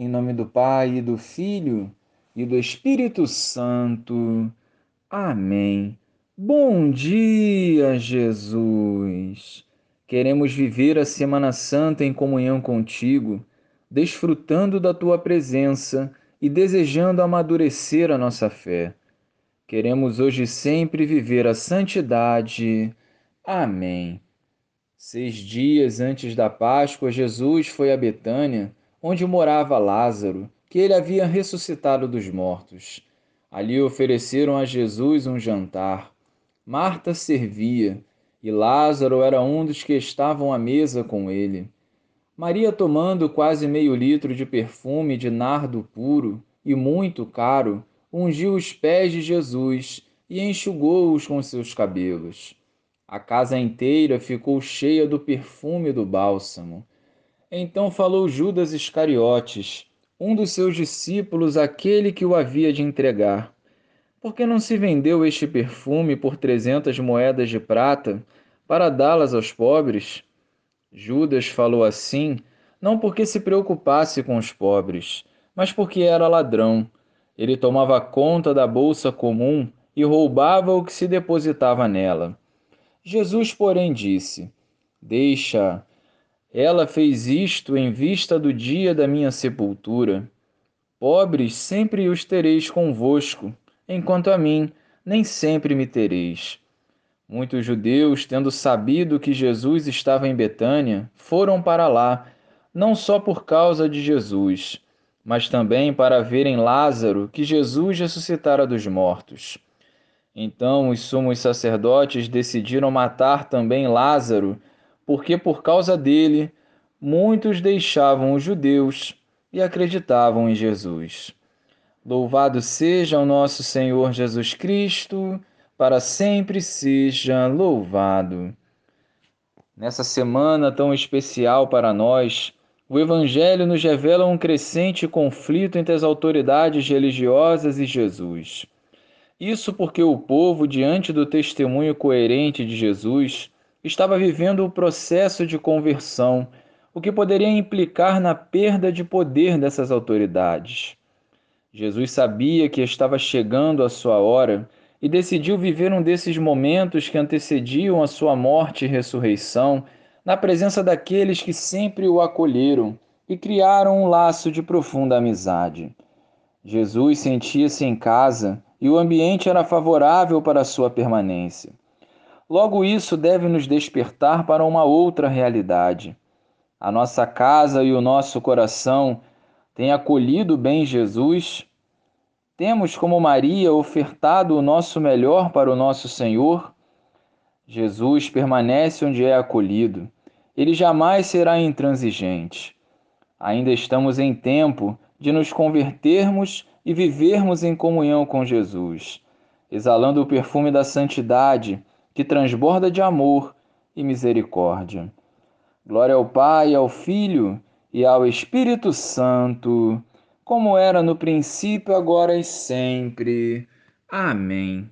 Em nome do Pai, e do Filho e do Espírito Santo. Amém. Bom dia, Jesus. Queremos viver a Semana Santa em comunhão contigo, desfrutando da tua presença e desejando amadurecer a nossa fé. Queremos hoje sempre viver a santidade. Amém. Seis dias antes da Páscoa, Jesus foi a Betânia onde morava Lázaro, que ele havia ressuscitado dos mortos. Ali ofereceram a Jesus um jantar. Marta servia, e Lázaro era um dos que estavam à mesa com ele. Maria, tomando quase meio litro de perfume de nardo puro e muito caro, ungiu os pés de Jesus e enxugou-os com seus cabelos. A casa inteira ficou cheia do perfume do bálsamo. Então falou Judas Iscariotes, um dos seus discípulos, aquele que o havia de entregar. Por que não se vendeu este perfume por trezentas moedas de prata para dá-las aos pobres? Judas falou assim, não porque se preocupasse com os pobres, mas porque era ladrão. Ele tomava conta da bolsa comum e roubava o que se depositava nela. Jesus, porém, disse: Deixa, ela fez isto em vista do dia da minha sepultura. Pobres sempre os tereis convosco, enquanto a mim nem sempre me tereis. Muitos judeus, tendo sabido que Jesus estava em Betânia, foram para lá, não só por causa de Jesus, mas também para verem Lázaro, que Jesus ressuscitara dos mortos. Então os sumos sacerdotes decidiram matar também Lázaro porque por causa dele muitos deixavam os judeus e acreditavam em Jesus. Louvado seja o nosso Senhor Jesus Cristo, para sempre seja louvado. Nessa semana tão especial para nós, o Evangelho nos revela um crescente conflito entre as autoridades religiosas e Jesus. Isso porque o povo, diante do testemunho coerente de Jesus, estava vivendo o processo de conversão, o que poderia implicar na perda de poder dessas autoridades. Jesus sabia que estava chegando a sua hora e decidiu viver um desses momentos que antecediam a sua morte e ressurreição, na presença daqueles que sempre o acolheram e criaram um laço de profunda amizade. Jesus sentia-se em casa e o ambiente era favorável para sua permanência. Logo, isso deve nos despertar para uma outra realidade. A nossa casa e o nosso coração têm acolhido bem Jesus? Temos, como Maria, ofertado o nosso melhor para o nosso Senhor? Jesus permanece onde é acolhido. Ele jamais será intransigente. Ainda estamos em tempo de nos convertermos e vivermos em comunhão com Jesus, exalando o perfume da santidade que transborda de amor e misericórdia. Glória ao Pai, ao Filho e ao Espírito Santo, como era no princípio, agora e sempre. Amém.